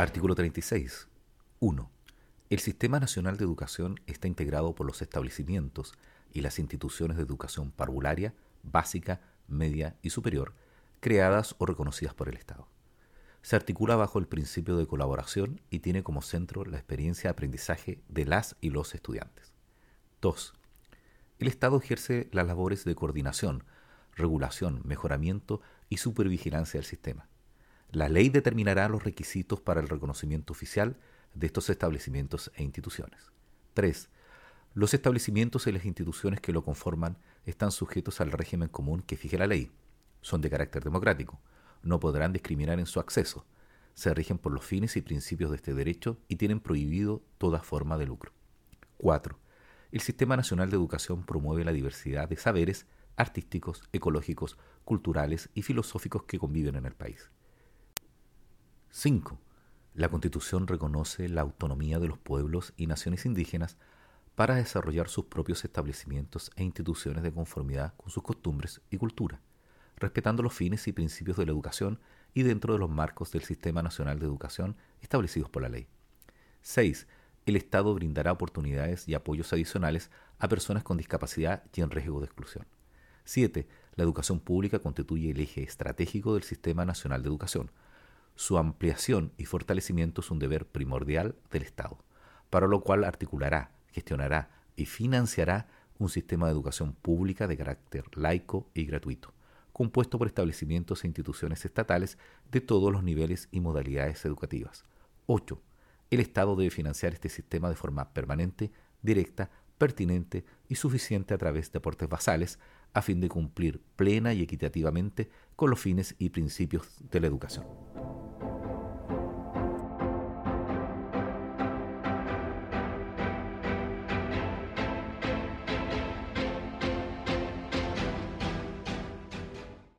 Artículo 36. 1. El Sistema Nacional de Educación está integrado por los establecimientos y las instituciones de educación parvularia, básica, media y superior, creadas o reconocidas por el Estado. Se articula bajo el principio de colaboración y tiene como centro la experiencia de aprendizaje de las y los estudiantes. 2. El Estado ejerce las labores de coordinación, regulación, mejoramiento y supervigilancia del sistema la ley determinará los requisitos para el reconocimiento oficial de estos establecimientos e instituciones. 3. Los establecimientos y las instituciones que lo conforman están sujetos al régimen común que fije la ley. Son de carácter democrático. No podrán discriminar en su acceso. Se rigen por los fines y principios de este derecho y tienen prohibido toda forma de lucro. 4. El Sistema Nacional de Educación promueve la diversidad de saberes artísticos, ecológicos, culturales y filosóficos que conviven en el país. 5. La Constitución reconoce la autonomía de los pueblos y naciones indígenas para desarrollar sus propios establecimientos e instituciones de conformidad con sus costumbres y cultura, respetando los fines y principios de la educación y dentro de los marcos del Sistema Nacional de Educación establecidos por la ley. 6. El Estado brindará oportunidades y apoyos adicionales a personas con discapacidad y en riesgo de exclusión. 7. La educación pública constituye el eje estratégico del Sistema Nacional de Educación, su ampliación y fortalecimiento es un deber primordial del Estado, para lo cual articulará, gestionará y financiará un sistema de educación pública de carácter laico y gratuito, compuesto por establecimientos e instituciones estatales de todos los niveles y modalidades educativas. 8. El Estado debe financiar este sistema de forma permanente, directa, pertinente y suficiente a través de aportes basales a fin de cumplir plena y equitativamente con los fines y principios de la educación.